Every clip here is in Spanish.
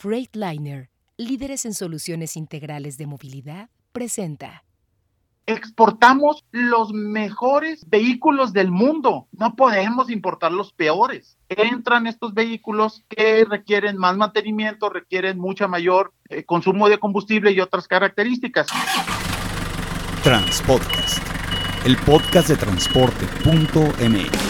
Freightliner, líderes en soluciones integrales de movilidad, presenta. Exportamos los mejores vehículos del mundo. No podemos importar los peores. Entran estos vehículos que requieren más mantenimiento, requieren mucha mayor eh, consumo de combustible y otras características. Transpodcast, el podcast de transporte.mx.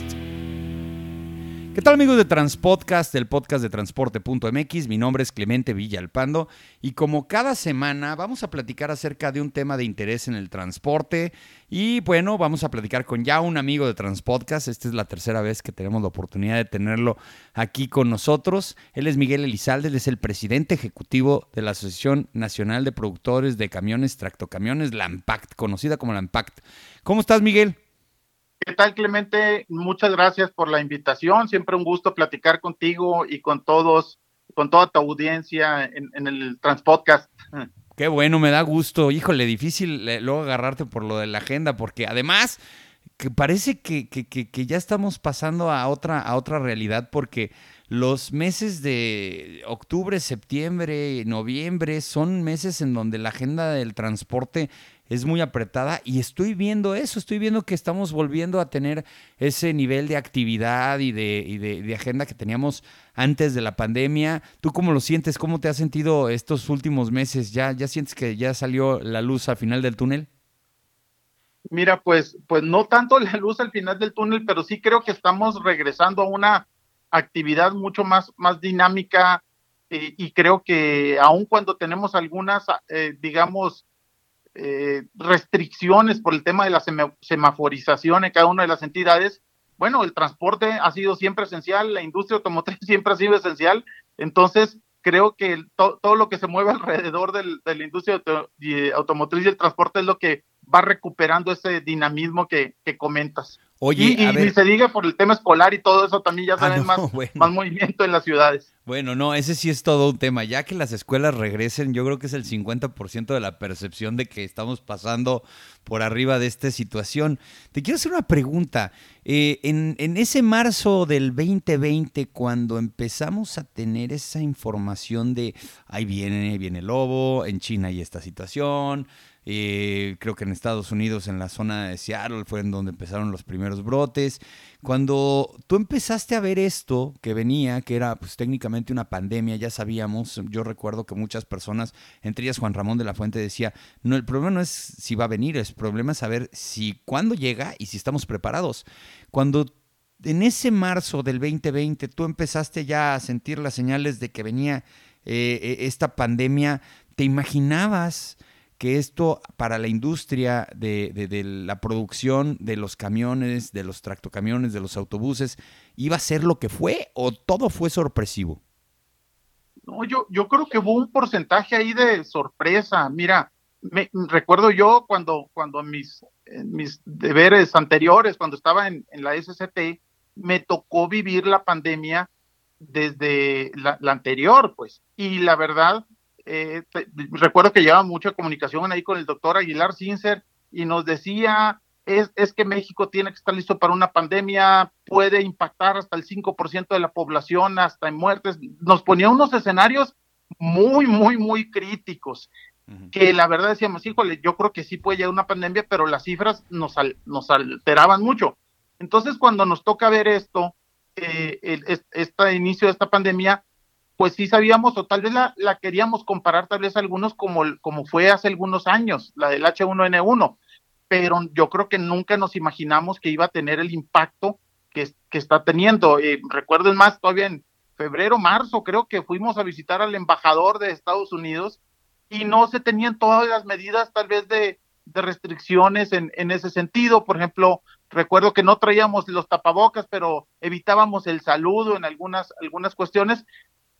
¿Qué tal amigos de Transpodcast, el podcast de transporte.mx? Mi nombre es Clemente Villalpando y como cada semana vamos a platicar acerca de un tema de interés en el transporte y bueno, vamos a platicar con ya un amigo de Transpodcast. Esta es la tercera vez que tenemos la oportunidad de tenerlo aquí con nosotros. Él es Miguel Elizalde, él es el presidente ejecutivo de la Asociación Nacional de Productores de Camiones, Tractocamiones, Lampact, conocida como Lampact. ¿Cómo estás Miguel? ¿Qué tal, Clemente? Muchas gracias por la invitación. Siempre un gusto platicar contigo y con todos, con toda tu audiencia en, el Transpodcast. Qué bueno, me da gusto. Híjole, difícil eh, luego agarrarte por lo de la agenda, porque además que parece que, que, que, ya estamos pasando a otra, a otra realidad, porque los meses de octubre, septiembre, noviembre son meses en donde la agenda del transporte es muy apretada y estoy viendo eso, estoy viendo que estamos volviendo a tener ese nivel de actividad y de, de, agenda que teníamos antes de la pandemia. ¿Tú cómo lo sientes? ¿Cómo te has sentido estos últimos meses? ¿Ya, ya sientes que ya salió la luz al final del túnel? Mira, pues, pues no tanto la luz al final del túnel, pero sí creo que estamos regresando a una actividad mucho más, más dinámica eh, y creo que aun cuando tenemos algunas, eh, digamos, eh, restricciones por el tema de la semaforización en cada una de las entidades, bueno, el transporte ha sido siempre esencial, la industria automotriz siempre ha sido esencial, entonces creo que todo lo que se mueve alrededor de la industria automotriz y el transporte es lo que va recuperando ese dinamismo que, que comentas. Oye, y, ni se diga por el tema escolar y todo eso también ya ah, saben más, más movimiento en las ciudades. Bueno, no, ese sí es todo un tema. Ya que las escuelas regresen, yo creo que es el 50% de la percepción de que estamos pasando por arriba de esta situación. Te quiero hacer una pregunta. Eh, en, en ese marzo del 2020, cuando empezamos a tener esa información de ahí viene, viene el lobo, en China hay esta situación, eh, creo que en Estados Unidos, en la zona de Seattle, fue en donde empezaron los primeros brotes. Cuando tú empezaste a ver esto que venía, que era pues técnicamente una pandemia, ya sabíamos, yo recuerdo que muchas personas, entre ellas Juan Ramón de la Fuente, decía, no, el problema no es si va a venir, el problema es saber si cuándo llega y si estamos preparados. Cuando en ese marzo del 2020 tú empezaste ya a sentir las señales de que venía eh, e, esta pandemia, ¿te imaginabas? Que esto para la industria de, la producción de los camiones, de los tractocamiones, de los autobuses, iba a ser lo que fue o todo fue sorpresivo? No, yo, yo creo que hubo un porcentaje ahí de sorpresa. Mira, me, recuerdo yo cuando, cuando mis, mis deberes anteriores, cuando estaba en, la SCT, me tocó vivir la pandemia desde la anterior, pues. Y la verdad, eh, recuerdo que llevaba mucha comunicación ahí con el doctor Aguilar Cincer y nos decía, es, es que México tiene que estar listo para una pandemia, puede impactar hasta el 5% de la población, hasta en muertes. Nos ponía unos escenarios muy, muy, muy críticos, que la verdad decíamos, híjole, yo creo que sí puede llegar una pandemia, pero las cifras nos, nos alteraban mucho. Entonces, cuando nos toca ver esto, eh, este inicio de esta pandemia, pues sí sabíamos o tal vez la, queríamos comparar tal vez algunos como, como fue hace algunos años, la del H1N1, pero yo creo que nunca nos imaginamos que iba a tener el impacto que, está teniendo. Eh, recuerden más, todavía en febrero, marzo, creo que fuimos a visitar al embajador de Estados Unidos y no se tenían todas las medidas tal vez de, de restricciones en, en ese sentido. Por ejemplo, recuerdo que no traíamos los tapabocas, pero evitábamos el saludo en algunas, algunas cuestiones.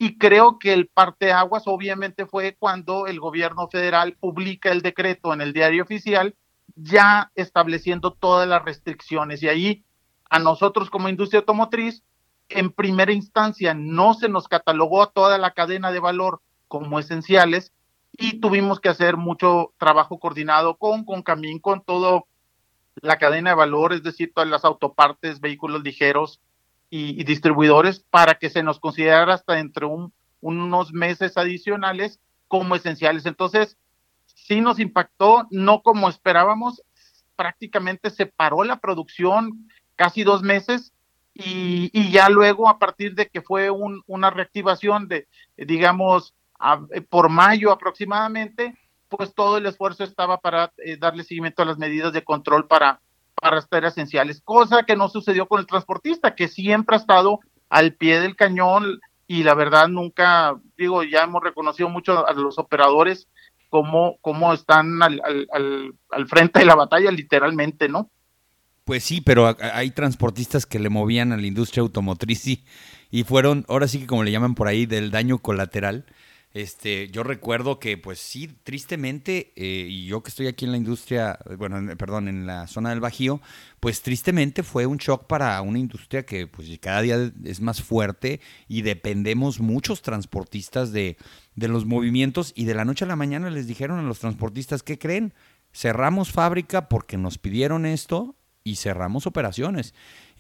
Y creo que el parteaguas obviamente fue cuando el gobierno federal publica el decreto en el diario oficial, ya estableciendo todas las restricciones. Y ahí a nosotros como industria automotriz, en primera instancia no se nos catalogó a toda la cadena de valor como esenciales, y tuvimos que hacer mucho trabajo coordinado con, con Camín, con todo la cadena de valor, es decir, todas las autopartes, vehículos ligeros y, distribuidores, para que se nos considerara hasta entre un, unos meses adicionales como esenciales. Entonces, sí nos impactó, no como esperábamos, prácticamente se paró la producción casi dos meses y, ya luego a partir de que fue un, una reactivación de, digamos, por mayo aproximadamente, pues todo el esfuerzo estaba para eh, darle seguimiento a las medidas de control para, para estar esenciales, cosa que no sucedió con el transportista, que siempre ha estado al pie del cañón y la verdad nunca, digo, ya hemos reconocido mucho a los operadores como, como están al, al, al frente de la batalla, literalmente, ¿no? Pues sí, pero hay transportistas que le movían a la industria automotriz y, y fueron, ahora sí que como le llaman por ahí, del daño colateral. Este, yo recuerdo que, pues sí, tristemente, eh, y yo que estoy aquí en la industria, bueno, perdón, en la zona del Bajío, pues tristemente fue un shock para una industria que, pues, cada día es más fuerte y dependemos muchos transportistas de, de los movimientos y de la noche a la mañana les dijeron a los transportistas, ¿qué creen? Cerramos fábrica porque nos pidieron esto y cerramos operaciones.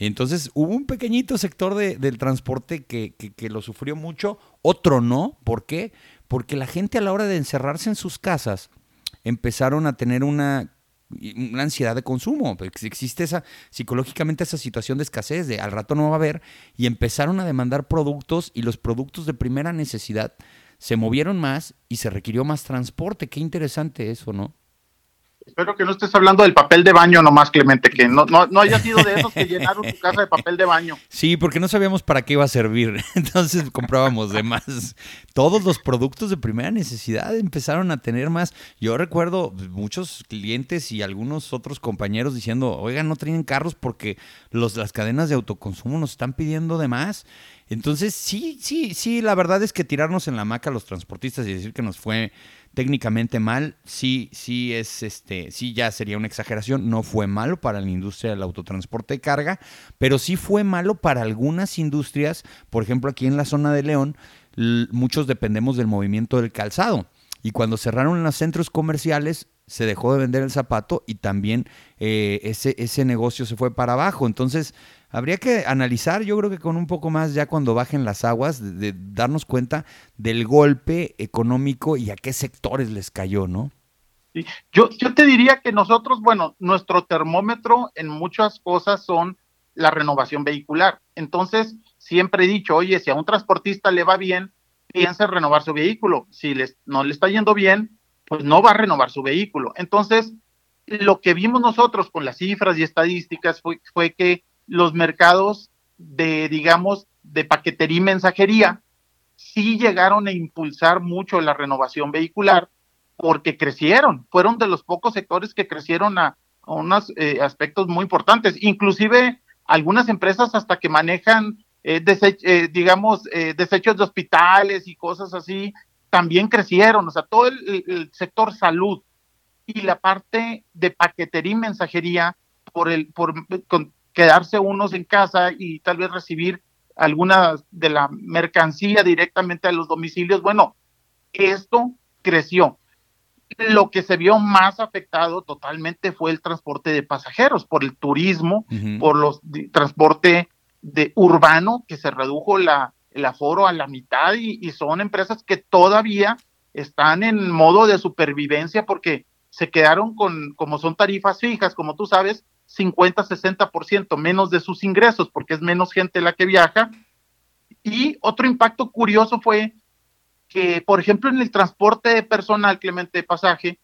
Entonces hubo un pequeñito sector de, del transporte que, que, lo sufrió mucho, otro no. ¿Por qué? Porque la gente a la hora de encerrarse en sus casas empezaron a tener una, una ansiedad de consumo. Existe esa, psicológicamente esa situación de escasez, de al rato no va a haber, y empezaron a demandar productos y los productos de primera necesidad se movieron más y se requirió más transporte. Qué interesante eso, ¿no? Espero que no estés hablando del papel de baño nomás, Clemente, que no, no, no haya sido de esos que llenaron tu casa de papel de baño. Sí, porque no sabíamos para qué iba a servir, entonces comprábamos de más. Todos los productos de primera necesidad empezaron a tener más. Yo recuerdo muchos clientes y algunos otros compañeros diciendo, oigan, no tienen carros porque los, las cadenas de autoconsumo nos están pidiendo de más. Entonces, sí, sí, sí, la verdad es que tirarnos en la maca a los transportistas y decir que nos fue técnicamente mal, sí, sí es este, sí ya sería una exageración, no fue malo para la industria del autotransporte de carga, pero sí fue malo para algunas industrias, por ejemplo aquí en la zona de León, muchos dependemos del movimiento del calzado. Y cuando cerraron los centros comerciales, se dejó de vender el zapato y también eh, ese, ese negocio se fue para abajo. Entonces, habría que analizar, yo creo que con un poco más ya cuando bajen las aguas, de, darnos cuenta del golpe económico y a qué sectores les cayó, ¿no? Yo, yo te diría que nosotros, bueno, nuestro termómetro en muchas cosas son la renovación vehicular. Entonces, siempre he dicho, oye, si a un transportista le va bien, piensa en renovar su vehículo. Si les, no le está yendo bien, pues no va a renovar su vehículo. Entonces, lo que vimos nosotros con las cifras y estadísticas fue, fue que los mercados de, digamos, de paquetería y mensajería sí llegaron a impulsar mucho la renovación vehicular porque crecieron, fueron de los pocos sectores que crecieron a, unos eh, aspectos muy importantes, inclusive algunas empresas hasta que manejan, eh, eh, digamos, desechos de hospitales y cosas así, también crecieron, o sea, todo el, el sector salud y la parte de paquetería y mensajería por el, por, con, quedarse unos en casa y tal vez recibir alguna de la mercancía directamente a los domicilios. Bueno, esto creció. Lo que se vio más afectado totalmente fue el transporte de pasajeros, por el turismo, por los transporte de urbano, que se redujo la, el aforo a la mitad y, y son empresas que todavía están en modo de supervivencia porque se quedaron con, como son tarifas fijas, como tú sabes, 50-60% menos de sus ingresos porque es menos gente la que viaja. Y otro impacto curioso fue que, por ejemplo, en el transporte de personal, Clemente, de pasaje,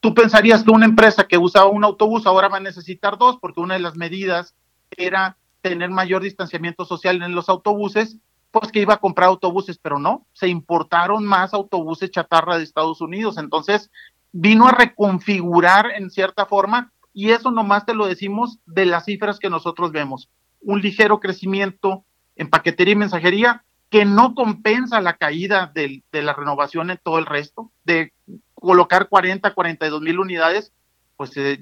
tú pensarías que una empresa que usaba un autobús ahora va a necesitar dos, porque una de las medidas era tener mayor distanciamiento social en los autobuses, pues que iba a comprar autobuses, pero no, se importaron más autobuses chatarra de Estados Unidos. Entonces, vino a reconfigurar en cierta forma y eso nomás te lo decimos de las cifras que nosotros vemos. Un ligero crecimiento en paquetería y mensajería que no compensa la caída de, la renovación en todo el resto, de colocar 40, 42 mil unidades, pues se,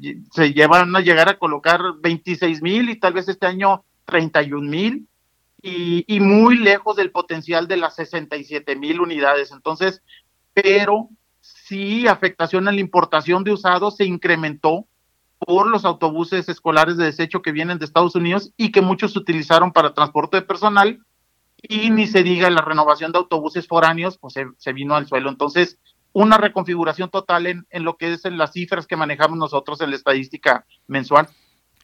llevan a llegar a colocar 26 mil y tal vez este año 31 mil y, y muy lejos del potencial de las 67 mil unidades. Entonces, pero sí afectación en la importación de usados se incrementó por los autobuses escolares de desecho que vienen de Estados Unidos y que muchos utilizaron para transporte de personal y ni se diga la renovación de autobuses foráneos, pues se, vino al suelo. Entonces, una reconfiguración total en, en lo que es en las cifras que manejamos nosotros en la estadística mensual.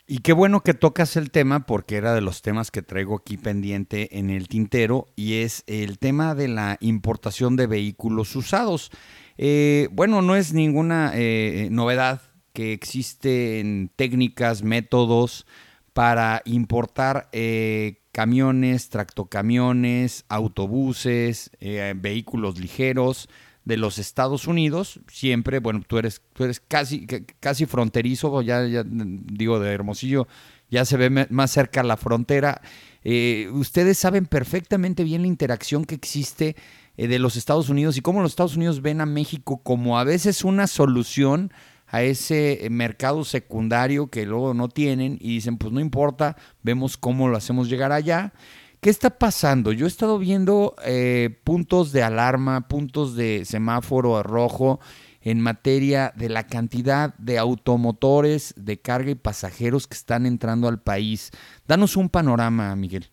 Y qué bueno que tocas el tema porque era de los temas que traigo aquí pendiente en el tintero y es el tema de la importación de vehículos usados. Eh, bueno, no es ninguna eh, novedad que existen técnicas, métodos para importar eh, camiones, tractocamiones, autobuses, vehículos ligeros de los Estados Unidos, siempre, bueno, tú eres, tú eres casi, casi fronterizo, ya, digo de Hermosillo, ya se ve más cerca la frontera. Eh, ustedes saben perfectamente bien la interacción que existe eh, de los Estados Unidos y cómo los Estados Unidos ven a México como a veces una solución a ese mercado secundario que luego no tienen y dicen, pues no importa, vemos cómo lo hacemos llegar allá. ¿Qué está pasando? Yo he estado viendo eh, puntos de alarma, puntos de semáforo rojo en materia de la cantidad de automotores de carga y pasajeros que están entrando al país. Danos un panorama, Miguel.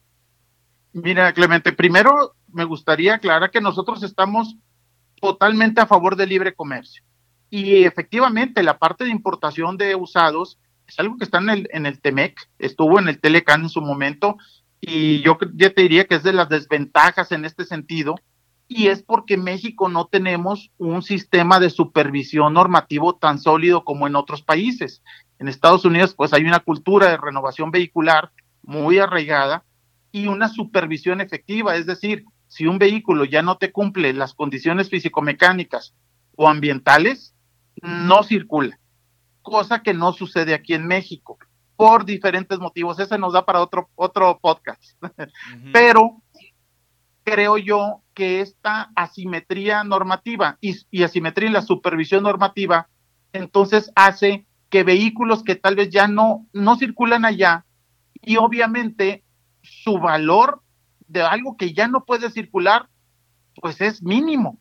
Mira, Clemente, primero me gustaría aclarar que nosotros estamos totalmente a favor del libre comercio. Y efectivamente, la parte de importación de usados es algo que está en el, en el TEMEC, estuvo en el Telecan en su momento, y yo ya te diría que es de las desventajas en este sentido, y es porque México no tenemos un sistema de supervisión normativo tan sólido como en otros países. En Estados Unidos, pues hay una cultura de renovación vehicular muy arraigada y una supervisión efectiva, es decir, si un vehículo ya no te cumple las condiciones físico-mecánicas o ambientales, no circula, cosa que no sucede aquí en México por diferentes motivos. Ese nos da para otro, otro podcast. Pero creo yo que esta asimetría normativa y, y, asimetría en la supervisión normativa, entonces hace que vehículos que tal vez ya no, no circulan allá y obviamente su valor de algo que ya no puede circular, pues es mínimo.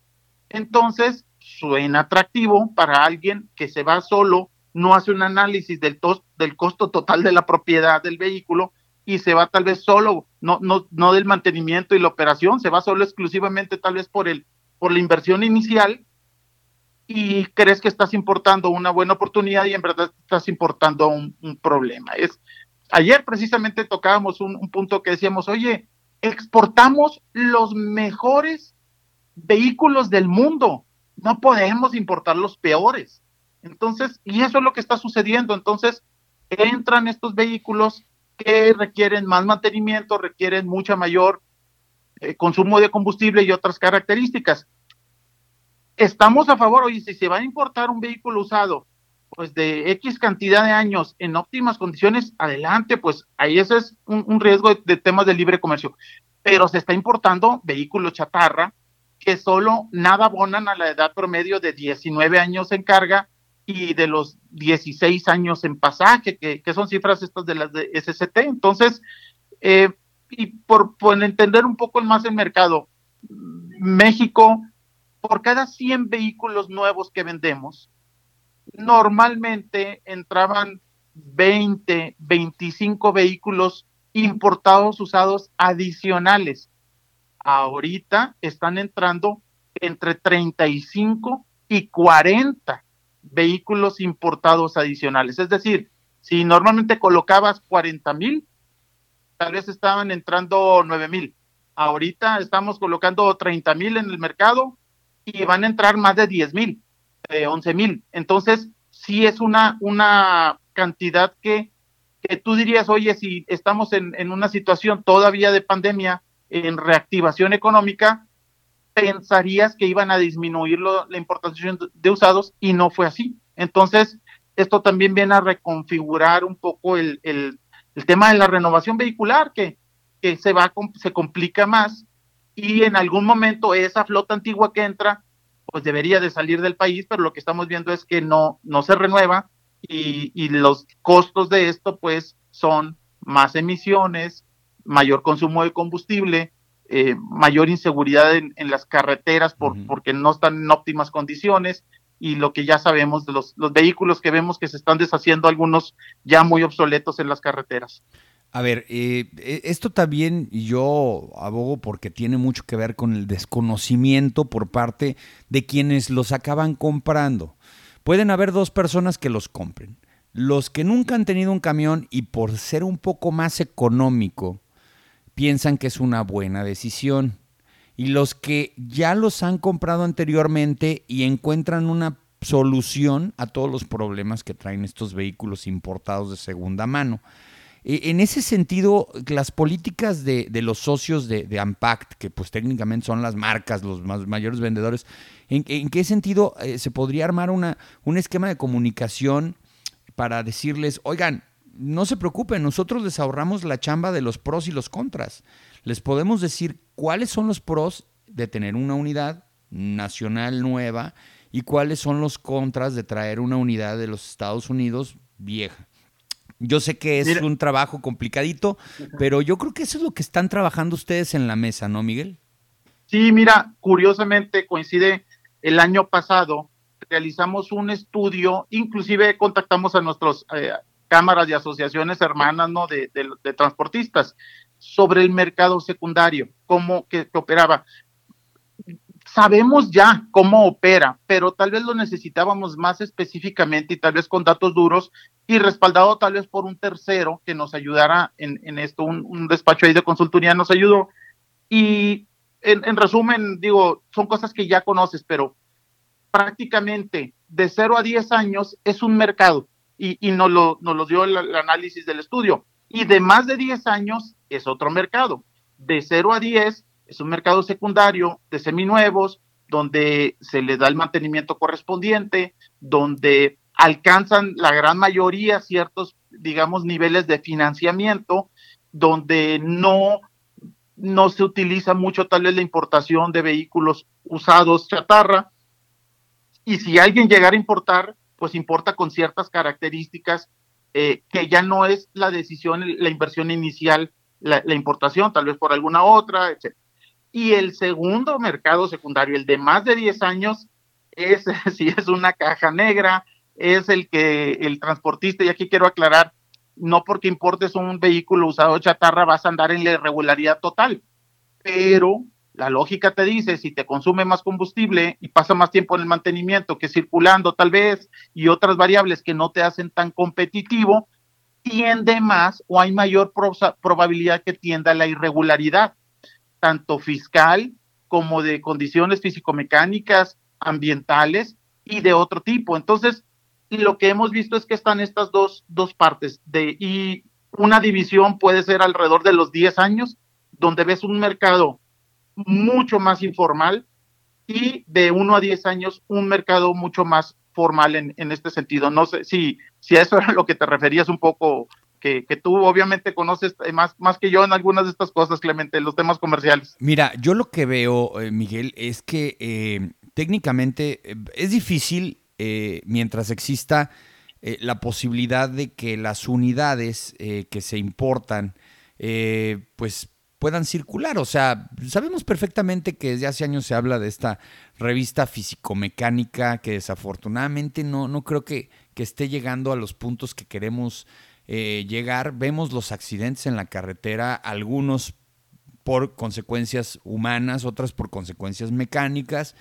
Entonces, suena atractivo para alguien que se va solo no hace un análisis del, del costo total de la propiedad del vehículo y se va tal vez solo, no, no, no del mantenimiento y la operación, se va solo exclusivamente tal vez por, el, por la inversión inicial y crees que estás importando una buena oportunidad y en verdad estás importando un, problema. Es, ayer precisamente tocábamos un, un punto que decíamos, oye, exportamos los mejores vehículos del mundo, no podemos importar los peores. Entonces, y eso es lo que está sucediendo. Entonces, entran estos vehículos que requieren más mantenimiento, requieren mucha mayor eh, consumo de combustible y otras características. Estamos a favor, oye, si se va a importar un vehículo usado, pues de X cantidad de años en óptimas condiciones, adelante, pues ahí ese es un, riesgo de, de, temas de libre comercio. Pero se está importando vehículos chatarra que solo nada abonan a la edad promedio de 19 años en carga y de los 16 años en pasaje, que, son cifras estas de las de SCT. Entonces, eh, y por, por, entender un poco más el mercado, México, por cada 100 vehículos nuevos que vendemos, normalmente entraban 20, 25 vehículos importados usados adicionales. Ahorita están entrando entre 35 y 40 vehículos importados adicionales. Es decir, si normalmente colocabas 40 mil, tal vez estaban entrando 9 mil. Ahorita estamos colocando 30 mil en el mercado y van a entrar más de 10 mil, eh, 11 mil. Entonces, sí es una, una cantidad que, que tú dirías, oye, si estamos en, en una situación todavía de pandemia, en reactivación económica, pensarías que iban a disminuir la importación de usados y no fue así. Entonces, esto también viene a reconfigurar un poco el, el, tema de la renovación vehicular, que, que se, va, se complica más y en algún momento esa flota antigua que entra, pues debería de salir del país, pero lo que estamos viendo es que no, no se renueva y, y los costos de esto pues son más emisiones, mayor consumo de combustible, eh, mayor inseguridad en, las carreteras por, porque no están en óptimas condiciones y lo que ya sabemos de los, los vehículos que vemos que se están deshaciendo, algunos ya muy obsoletos en las carreteras. A ver, eh, e, esto también yo abogo porque tiene mucho que ver con el desconocimiento por parte de quienes los acaban comprando. Pueden haber dos personas que los compren. Los que nunca han tenido un camión y por ser un poco más económico piensan que es una buena decisión. Y los que ya los han comprado anteriormente y encuentran una solución a todos los problemas que traen estos vehículos importados de segunda mano. E, en ese sentido, las políticas de, los socios de, de, Ampact, que pues técnicamente son las marcas, los más, mayores vendedores, ¿en, qué sentido eh, se podría armar una, un esquema de comunicación para decirles, oigan, no se preocupen, nosotros les ahorramos la chamba de los pros y los contras. Les podemos decir cuáles son los pros de tener una unidad nacional nueva y cuáles son los contras de traer una unidad de los Estados Unidos vieja. Yo sé que es un trabajo complicadito, pero yo creo que eso es lo que están trabajando ustedes en la mesa, ¿no, Miguel? Sí, mira, curiosamente coincide el año pasado, realizamos un estudio, inclusive contactamos a nuestras eh, cámaras y asociaciones hermanas ¿no? de, transportistas sobre el mercado secundario, cómo que operaba sabemos ya cómo opera, pero tal vez lo necesitábamos más específicamente y tal vez con datos duros y respaldado tal vez por un tercero que nos ayudara en, esto, un, despacho ahí de consultoría nos ayudó. Y en, resumen, digo, son cosas que ya conoces, pero prácticamente de 0 a 10 años es un mercado y, y nos, lo, nos lo dio el, análisis del estudio. Y de más de 10 años es otro mercado. De 0 a 10 es un mercado secundario de seminuevos, donde se le da el mantenimiento correspondiente, donde alcanzan la gran mayoría ciertos, digamos, niveles de financiamiento, donde no, no se utiliza mucho tal vez la importación de vehículos usados chatarra. Y si alguien llegara a importar, pues importa con ciertas características eh, que ya no es la decisión, la inversión inicial, la, importación, tal vez por alguna otra, etc. Y el segundo mercado secundario, el de más de 10 años, es si es una caja negra, es el que el transportista, y aquí quiero aclarar, no porque importes un vehículo usado chatarra vas a andar en la irregularidad total, pero la lógica te dice, si te consume más combustible y pasa más tiempo en el mantenimiento que circulando tal vez y otras variables que no te hacen tan competitivo, tiende más o hay mayor probabilidad que tienda a la irregularidad tanto fiscal como de condiciones físico-mecánicas, ambientales y de otro tipo. Entonces, lo que hemos visto es que están estas dos, dos partes de, y una división puede ser alrededor de los 10 años, donde ves un mercado mucho más informal y de 1 a 10 años un mercado mucho más formal en, en este sentido. No sé si, si a eso era lo que te referías un poco, que, tú obviamente conoces más, más que yo en algunas de estas cosas, Clemente, los temas comerciales. Mira, yo lo que veo, eh, Miguel, es que eh, técnicamente eh, es difícil mientras exista la posibilidad de que las unidades que se importan, pues puedan circular. O sea, sabemos perfectamente que desde hace años se habla de esta revista físico-mecánica que desafortunadamente no, no creo que, que esté llegando a los puntos que queremos eh, llegar, vemos los accidentes en la carretera, algunos por consecuencias humanas, otras por consecuencias mecánicas.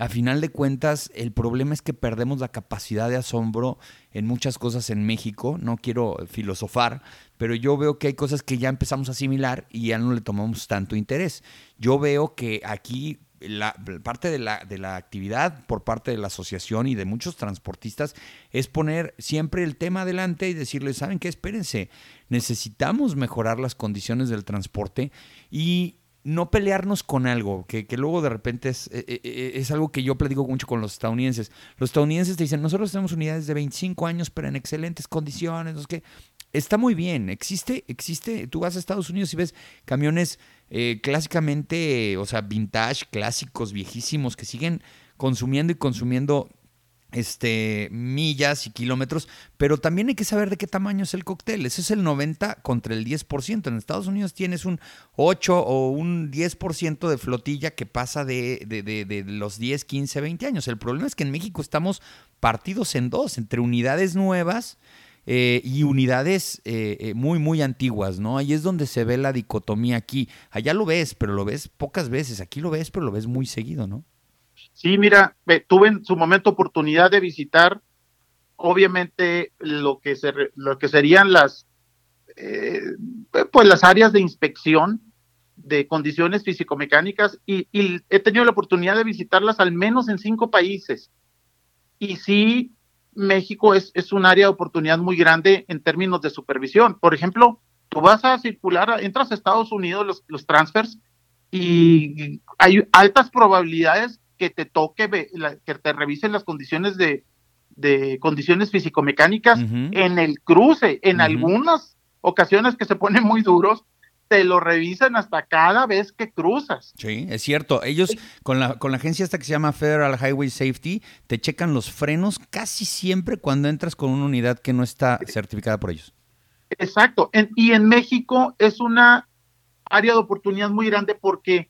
A final de cuentas, el problema es que perdemos la capacidad de asombro en muchas cosas en México. No quiero filosofar, pero yo veo que hay cosas que ya empezamos a asimilar y ya no le tomamos tanto interés. Yo veo que aquí la parte de la, de la actividad por parte de la asociación y de muchos transportistas es poner siempre el tema adelante y decirles, ¿saben qué? Espérense, necesitamos mejorar las condiciones del transporte y no pelearnos con algo, que, luego de repente es, e, e, e, es, algo que yo platico mucho con los estadounidenses. Los estadounidenses te dicen, nosotros tenemos unidades de 25 años, pero en excelentes condiciones, no que Está muy bien, existe, existe, tú vas a Estados Unidos y ves camiones eh, clásicamente, o sea, vintage, clásicos, viejísimos, que siguen consumiendo y consumiendo este, millas y kilómetros, pero también hay que saber de qué tamaño es el cóctel. Ese es el 90 contra el 10%. En Estados Unidos tienes un 8 o un 10% de flotilla que pasa de, de, de, los 10, 15, 20 años. El problema es que en México estamos partidos en dos, entre unidades nuevas eh, y unidades eh, eh, muy, muy antiguas, ¿no? Ahí es donde se ve la dicotomía aquí. Allá lo ves, pero lo ves pocas veces. Aquí lo ves, pero lo ves muy seguido, ¿no? Sí, mira, tuve en su momento oportunidad de visitar, obviamente, lo que, se, lo que serían las, eh, pues las áreas de inspección de condiciones físico-mecánicas y, he tenido la oportunidad de visitarlas al menos en cinco países. Y sí, México es, es un área de oportunidad muy grande en términos de supervisión. Por ejemplo, tú vas a circular, entras a Estados Unidos los, los transfers y hay altas probabilidades que te toque, que te revisen las condiciones de, de condiciones físico-mecánicas en el cruce. En algunas ocasiones que se ponen muy duros, te lo revisan hasta cada vez que cruzas. Sí, es cierto. Ellos, con la, con la agencia esta que se llama Federal Highway Safety, te checan los frenos casi siempre cuando entras con una unidad que no está certificada por ellos. Exacto. y en México es una área de oportunidad muy grande porque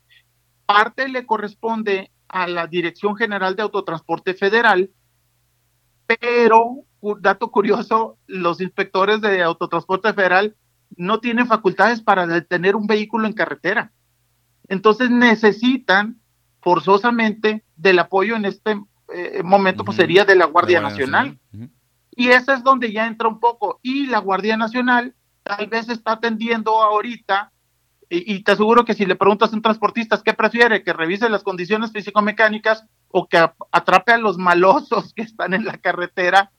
parte le corresponde a la Dirección General de Autotransporte Federal, pero, dato curioso, los inspectores de Autotransporte Federal no tienen facultades para detener un vehículo en carretera. Entonces necesitan forzosamente del apoyo en este eh, momento, pues sería de la Guardia, Nacional. Y ese es donde ya entra un poco. Y la Guardia Nacional tal vez está atendiendo ahorita y, te aseguro que si le preguntas a un transportista qué prefiere, que revise las condiciones físico-mecánicas o que atrape a los malosos que están en la carretera,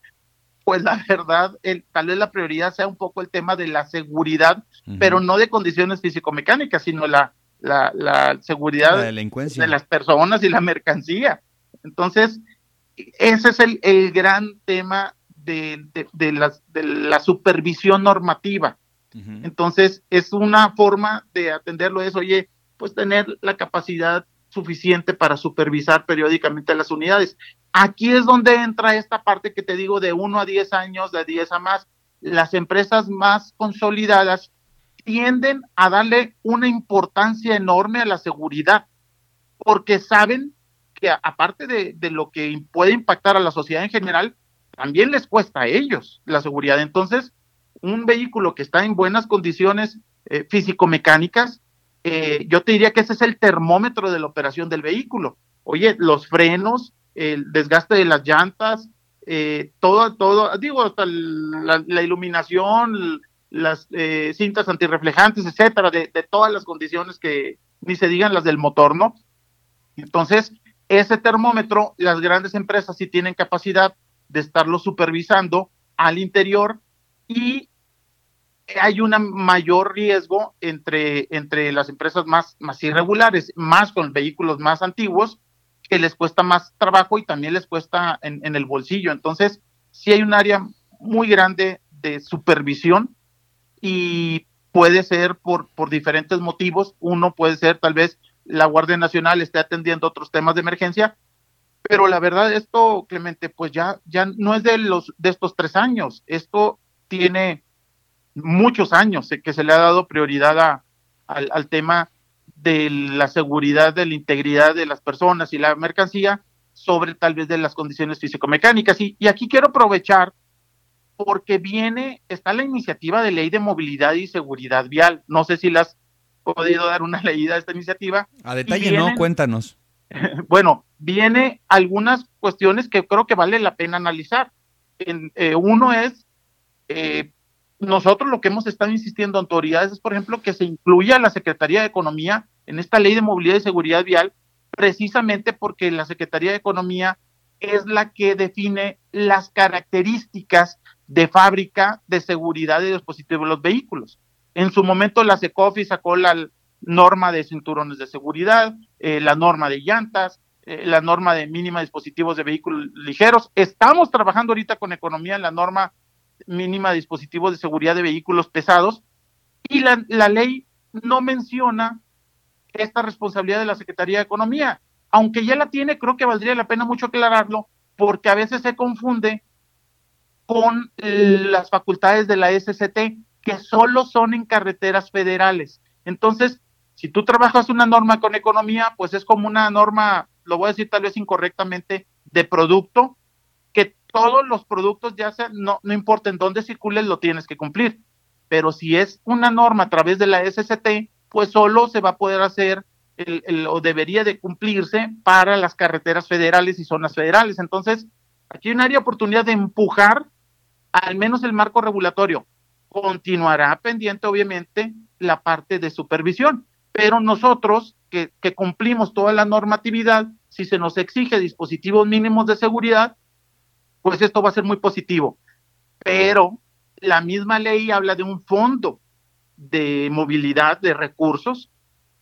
pues la verdad, el, tal vez la prioridad sea un poco el tema de la seguridad, pero no de condiciones físico-mecánicas, sino la, la, seguridad de las personas y la mercancía. Entonces, ese es el, el gran tema de, de, de la supervisión normativa entonces, es una forma de atenderlo, es, oye, pues tener la capacidad suficiente para supervisar periódicamente las unidades. Aquí es donde entra esta parte que te digo de 1 a 10 años, de 10 a más. Las empresas más consolidadas tienden a darle una importancia enorme a la seguridad, porque saben que aparte de, de, lo que puede impactar a la sociedad en general, también les cuesta a ellos la seguridad. Entonces, un vehículo que está en buenas condiciones eh, físico-mecánicas, eh, yo te diría que ese es el termómetro de la operación del vehículo. Oye, los frenos, el desgaste de las llantas, eh, todo, todo, digo, hasta la, iluminación, las cintas antirreflejantes, etcétera, de, de, todas las condiciones que ni se digan las del motor, ¿no? Entonces, ese termómetro, las grandes empresas sí tienen capacidad de estarlo supervisando al interior y hay un mayor riesgo entre, entre las empresas más, más irregulares, más con vehículos más antiguos, que les cuesta más trabajo y también les cuesta en, el bolsillo. Entonces, sí hay un área muy grande de supervisión y puede ser por, por diferentes motivos. Uno puede ser tal vez la Guardia Nacional esté atendiendo otros temas de emergencia, pero la verdad esto, Clemente, pues ya, ya no es de los de estos tres años. Esto tiene muchos años que se le ha dado prioridad al, tema de la seguridad, de la integridad de las personas y la mercancía sobre tal vez de las condiciones físico-mecánicas. Y, y aquí quiero aprovechar porque viene, está la iniciativa de ley de movilidad y seguridad vial. No sé si le has podido dar una leída a esta iniciativa. A detalle, no, cuéntanos. Bueno, viene algunas cuestiones que creo que vale la pena analizar. En, eh, uno es eh, nosotros lo que hemos estado insistiendo a autoridades es, por ejemplo, que se incluya la Secretaría de Economía en esta ley de movilidad y seguridad vial, precisamente porque la Secretaría de Economía es la que define las características de fábrica de seguridad de dispositivos de los vehículos. En su momento la SECOFI sacó la norma de cinturones de seguridad, eh, la norma de llantas, eh, la norma de mínima dispositivos de vehículos ligeros. Estamos trabajando ahorita con economía en la norma mínima de dispositivos de seguridad de vehículos pesados y la, la ley no menciona esta responsabilidad de la Secretaría de Economía. Aunque ya la tiene, creo que valdría la pena mucho aclararlo, porque a veces se confunde con las facultades de la SCT, que solo son en carreteras federales. Entonces, si tú trabajas una norma con economía, pues es como una norma, lo voy a decir tal vez incorrectamente, de producto, todos los productos, ya sean, no, no importa en dónde circulen, lo tienes que cumplir. Pero si es una norma a través de la SCT, pues solo se va a poder hacer el, o debería de cumplirse para las carreteras federales y zonas federales. Entonces, aquí hay una área oportunidad de empujar al menos el marco regulatorio. Continuará pendiente, obviamente, la parte de supervisión, pero nosotros que, que cumplimos toda la normatividad, si se nos exige dispositivos mínimos de seguridad, pues esto va a ser muy positivo. Pero la misma ley habla de un fondo de movilidad de recursos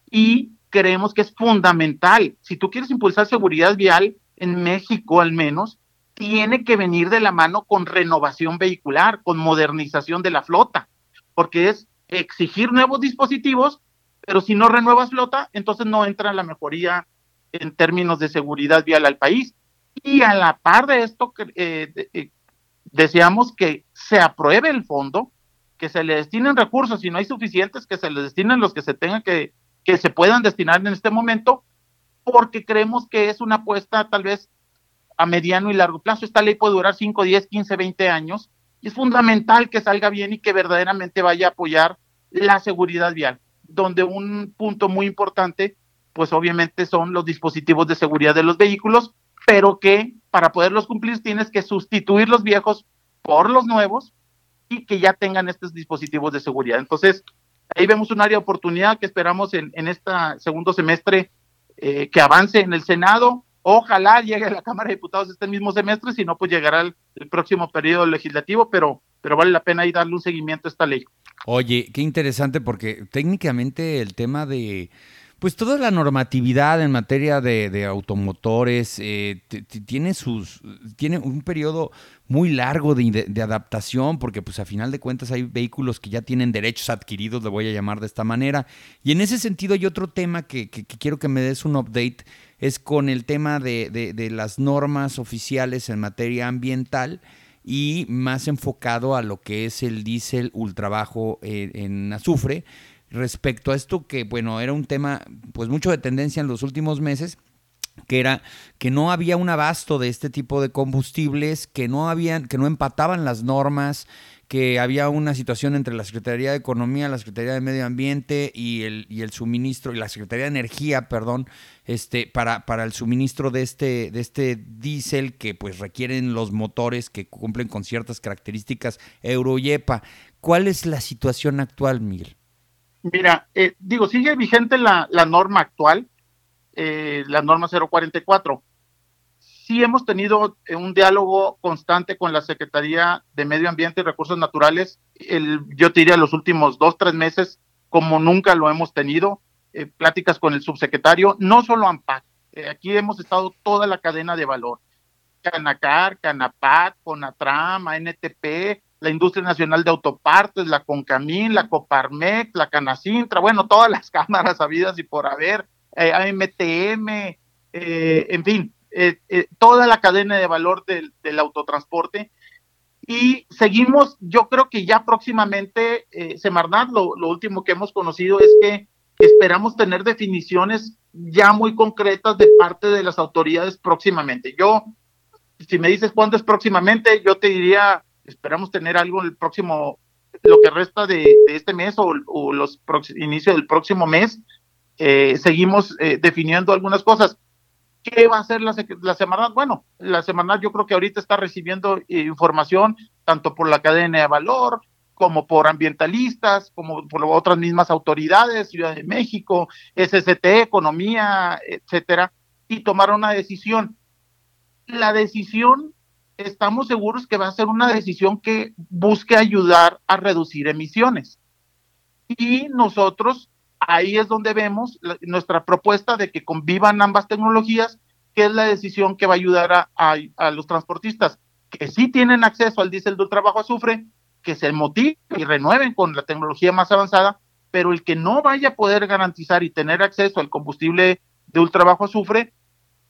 y creemos que es fundamental. Si tú quieres impulsar seguridad vial en México al menos, tiene que venir de la mano con renovación vehicular, con modernización de la flota, porque es exigir nuevos dispositivos, pero si no renuevas flota, entonces no entra la mejoría en términos de seguridad vial al país. Y a la par de esto, eh, eh, deseamos que se apruebe el fondo, que se le destinen recursos, si no hay suficientes, que se les destinen los que se tengan que, que se puedan destinar en este momento, porque creemos que es una apuesta tal vez a mediano y largo plazo. Esta ley puede durar 5, 10, 15, 20 años y es fundamental que salga bien y que verdaderamente vaya a apoyar la seguridad vial, donde un punto muy importante, pues obviamente son los dispositivos de seguridad de los vehículos, pero que para poderlos cumplir tienes que sustituir los viejos por los nuevos y que ya tengan estos dispositivos de seguridad. Entonces, ahí vemos un área de oportunidad que esperamos en, en este segundo semestre eh, que avance en el Senado Ojalá llegue a la Cámara de Diputados este mismo semestre, si no, pues llegará el, próximo periodo legislativo, pero, pero vale la pena ahí darle un seguimiento a esta ley. Oye, qué interesante, porque técnicamente el tema de pues toda la normatividad en materia de, automotores eh, tiene sus tiene un periodo muy largo de, adaptación porque pues a final de cuentas hay vehículos que ya tienen derechos adquiridos, le voy a llamar de esta manera. Y en ese sentido hay otro tema que, que quiero que me des un update, es con el tema de, las normas oficiales en materia ambiental y más enfocado a lo que es el diésel ultrabajo eh, en azufre respecto a esto que, bueno, era un tema pues mucho de tendencia en los últimos meses que era que no había un abasto de este tipo de combustibles, que no habían, que no empataban las normas, que había una situación entre la Secretaría de Economía, la Secretaría de Medio Ambiente y el, y el suministro, y la Secretaría de Energía, perdón, este, para, para el suministro de este, de este diésel que pues requieren los motores que cumplen con ciertas características Euro. ¿Cuál es la situación actual, Miguel? Mira, eh, digo, sigue vigente la, norma actual, eh, la norma 044. Sí hemos tenido eh, un diálogo constante con la Secretaría de Medio Ambiente y Recursos Naturales, el, yo te diría los últimos dos, tres meses, como nunca lo hemos tenido, pláticas con el subsecretario, no solo AMPAC, aquí hemos estado toda la cadena de valor, Canacar, Canapat, Conatram, ANTP, la Industria Nacional de Autopartes, la Concamín, la Coparmex, la Canacintra, bueno, todas las cámaras habidas y por haber, eh, AMTM, eh, en fin, eh, toda la cadena de valor del, autotransporte. Y seguimos, yo creo que ya próximamente, Semarnat, lo, lo último que hemos conocido es que esperamos tener definiciones ya muy concretas de parte de las autoridades próximamente. Yo, si me dices cuándo es próximamente, yo te diría esperamos tener algo el próximo, lo que resta de, este mes o, los inicios del próximo mes. Eh, seguimos eh, definiendo algunas cosas. ¿Qué va a hacer la, la? Bueno, la semana yo creo que ahorita está recibiendo eh, información tanto por la cadena de valor como por ambientalistas, como por otras mismas autoridades, Ciudad de México, SST, Economía, etcétera, y tomar una decisión. La decisión estamos seguros que va a ser una decisión que busque ayudar a reducir emisiones. Y nosotros ahí es donde vemos nuestra propuesta de que convivan ambas tecnologías, que es la decisión que va a ayudar a, los transportistas que sí tienen acceso al diésel de trabajo azufre, que se motiven y renueven con la tecnología más avanzada, pero el que no vaya a poder garantizar y tener acceso al combustible de ultra bajo azufre,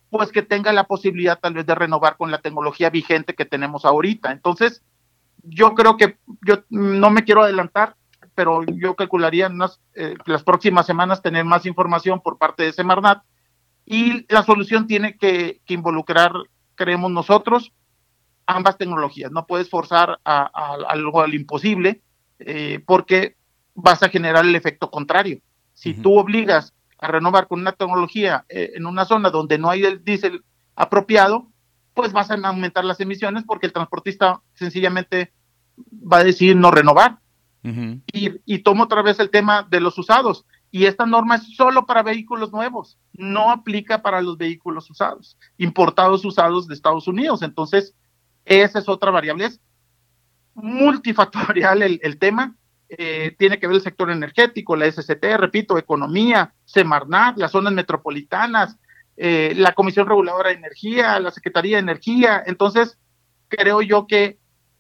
pues que tenga la posibilidad tal vez de renovar con la tecnología vigente que tenemos ahorita. Entonces, yo creo que yo no me quiero adelantar, pero yo calcularía en eh, las próximas semanas tener más información por parte de Semarnat y la solución tiene que, involucrar, creemos nosotros, ambas tecnologías. No puedes forzar a, algo al imposible eh, porque vas a generar el efecto contrario. Si tú obligas a renovar con una tecnología eh, en una zona donde no hay el diésel apropiado, pues vas a aumentar las emisiones porque el transportista sencillamente va a decidir no renovar. y, y tomo otra vez el tema de los usados. Y esta norma es solo para vehículos nuevos, no aplica para los vehículos usados, importados usados de Estados Unidos. Entonces, esa es otra variable. Es multifactorial el, el tema eh, tiene que ver el sector energético, la SCT, repito, economía, Semarnat, las zonas metropolitanas, eh, la Comisión Reguladora de Energía, la Secretaría de Energía. Entonces, creo yo que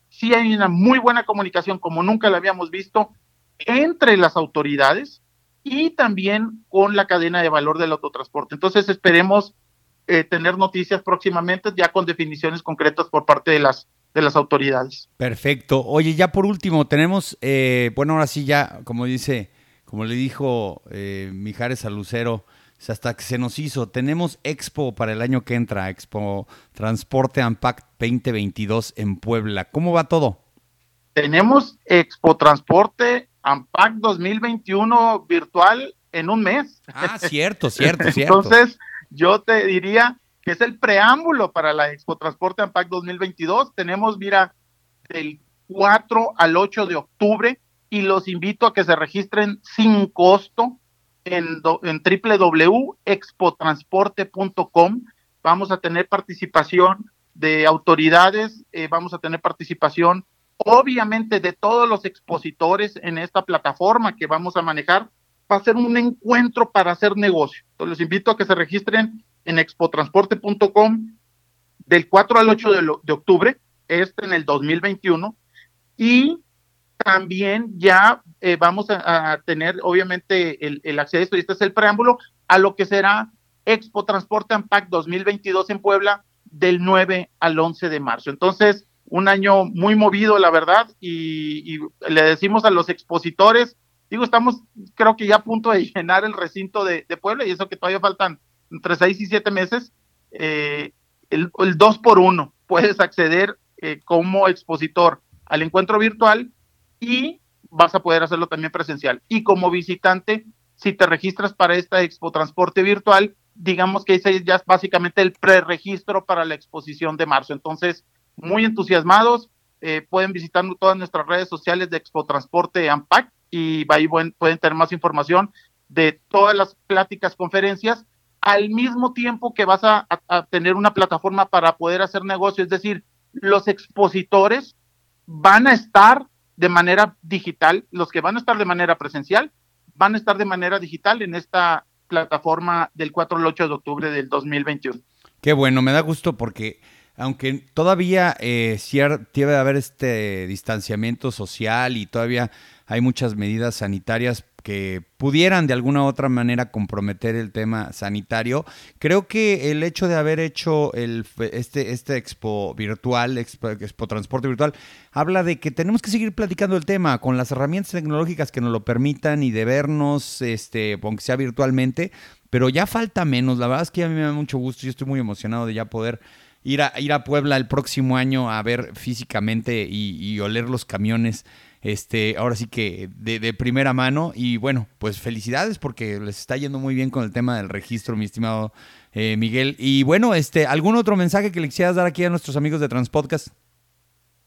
sí hay una muy buena comunicación, como nunca la habíamos visto, entre las autoridades y también con la cadena de valor del autotransporte. Entonces, esperemos eh, tener noticias próximamente ya con definiciones concretas por parte de las de las autoridades. Perfecto. Oye, ya por último, tenemos, eh, bueno, ahora sí ya, como dice, como le dijo eh, Mijares a Lucero, hasta que se nos hizo, tenemos Expo para el año que entra, Expo Transporte Ampact 2022 en Puebla. ¿Cómo va todo? Tenemos Expo Transporte Ampact 2021 virtual en un mes. Ah, cierto, cierto, cierto. Entonces, yo te diría que es el preámbulo para la Expo Transporte AMPAC 2022. Tenemos, mira, del 4 al 8 de octubre y los invito a que se registren sin costo en, en www.expotransporte.com. Vamos a tener participación de autoridades, eh, vamos a tener participación obviamente de todos los expositores en esta plataforma que vamos a manejar. Va a ser un encuentro para hacer negocio. Entonces los invito a que se registren en expotransporte.com del 4 al 8 de, octubre, este en el 2021, y también ya eh, vamos a, tener obviamente el, el, acceso, y este es el preámbulo, a lo que será Expo Transporte Ampac 2022 en Puebla del 9 al 11 de marzo. Entonces, un año muy movido, la verdad, y, le decimos a los expositores, digo, estamos creo que ya a punto de llenar el recinto de, de Puebla y eso que todavía faltan entre seis y siete meses, eh, el, el, dos por uno. Puedes acceder eh, como expositor al encuentro virtual y vas a poder hacerlo también presencial. Y como visitante, si te registras para esta Expo Transporte Virtual, digamos que ese ya es básicamente el preregistro para la exposición de marzo. Entonces, muy entusiasmados, eh, pueden visitar todas nuestras redes sociales de Expo Transporte AMPAC y pueden tener más información de todas las pláticas, conferencias al mismo tiempo que vas a, tener una plataforma para poder hacer negocio, es decir, los expositores van a estar de manera digital, los que van a estar de manera presencial, van a estar de manera digital en esta plataforma del 4 al 8 de octubre del 2021. Qué bueno, me da gusto porque aunque todavía eh, debe haber este distanciamiento social y todavía hay muchas medidas sanitarias que pudieran de alguna u otra manera comprometer el tema sanitario. Creo que el hecho de haber hecho este, este expo virtual, expo, transporte virtual, habla de que tenemos que seguir platicando el tema con las herramientas tecnológicas que nos lo permitan y de vernos, este, aunque sea virtualmente, pero ya falta menos. La verdad es que a mí me da mucho gusto, yo estoy muy emocionado de ya poder ir a, ir a Puebla el próximo año a ver físicamente y oler los camiones este, ahora sí que de, primera mano. Y bueno, pues felicidades porque les está yendo muy bien con el tema del registro, mi estimado eh, Miguel. Y bueno, este, ¿algún otro mensaje que le quisieras dar aquí a nuestros amigos de Transpodcast?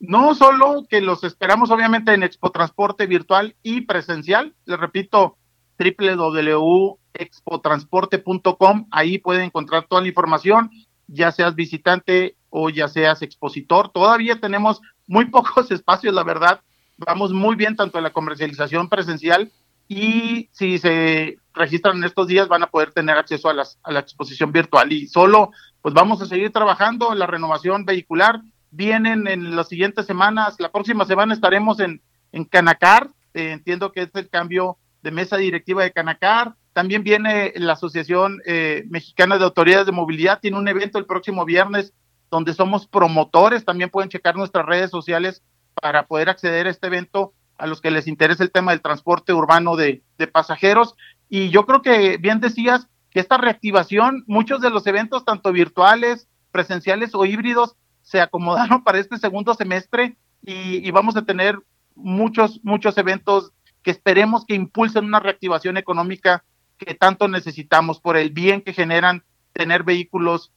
No solo que los esperamos obviamente en Expo Transporte virtual y presencial. Les repito, www.expotransporte.com. Ahí pueden encontrar toda la información, ya seas visitante o ya seas expositor. Todavía tenemos muy pocos espacios, la verdad, vamos muy bien tanto en la comercialización presencial y si se registran en estos días van a poder tener acceso a, las, a la exposición virtual. Y solo pues vamos a seguir trabajando en la renovación vehicular. Vienen en las siguientes semanas, la próxima semana estaremos en, en Canacar, eh, entiendo que es el cambio de mesa directiva de Canacar, También viene la Asociación eh, Mexicana de Autoridades de Movilidad, tiene un evento el próximo viernes donde somos promotores, también pueden checar nuestras redes sociales para poder acceder a este evento a los que les interesa el tema del transporte urbano de, pasajeros. Y yo creo que bien decías que esta reactivación, muchos de los eventos, tanto virtuales, presenciales o híbridos, se acomodaron para este segundo semestre y, y vamos a tener muchos, muchos eventos que esperemos que impulsen una reactivación económica que tanto necesitamos por el bien que generan tener vehículos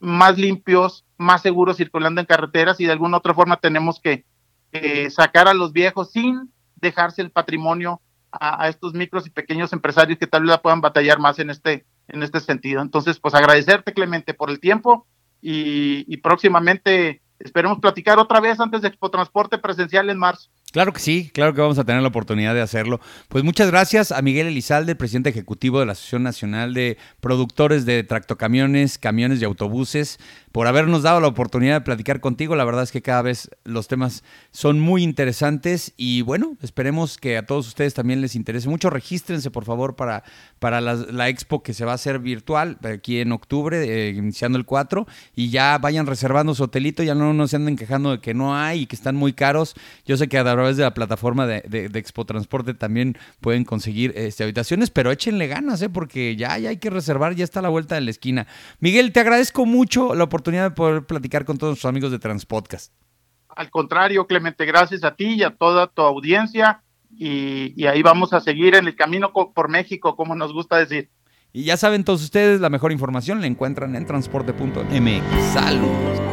más limpios, más seguros circulando en carreteras y de alguna otra forma tenemos que sacar a los viejos sin dejarse el patrimonio a, a, estos micros y pequeños empresarios que tal vez la puedan batallar más en este, en este sentido. Entonces, pues agradecerte, Clemente, por el tiempo y, y próximamente esperemos platicar otra vez antes de Expo Transporte presencial en marzo. Claro que sí, claro que vamos a tener la oportunidad de hacerlo. Pues muchas gracias a Miguel Elizalde, presidente ejecutivo de la Asociación Nacional de Productores de Tractocamiones, Camiones y Autobuses, por habernos dado la oportunidad de platicar contigo. La verdad es que cada vez los temas son muy interesantes y bueno, esperemos que a todos ustedes también les interese mucho. Regístrense por favor para, para la, expo que se va a hacer virtual aquí en octubre, eh, iniciando el 4, y ya vayan reservando su hotelito, ya no, no se anden quejando de que no hay y que están muy caros. Yo sé que a través de la plataforma de, de, de Expo Transporte también pueden conseguir este, habitaciones, pero échenle ganas, ¿eh? porque ya, ya hay que reservar, ya está a la vuelta de la esquina. Miguel, te agradezco mucho la oportunidad de poder platicar con todos nuestros amigos de Transpodcast. Al contrario, Clemente, gracias a ti y a toda tu audiencia. Y, y ahí vamos a seguir en el camino por México, como nos gusta decir. Y ya saben todos ustedes, la mejor información la encuentran en transporte.mx. Saludos.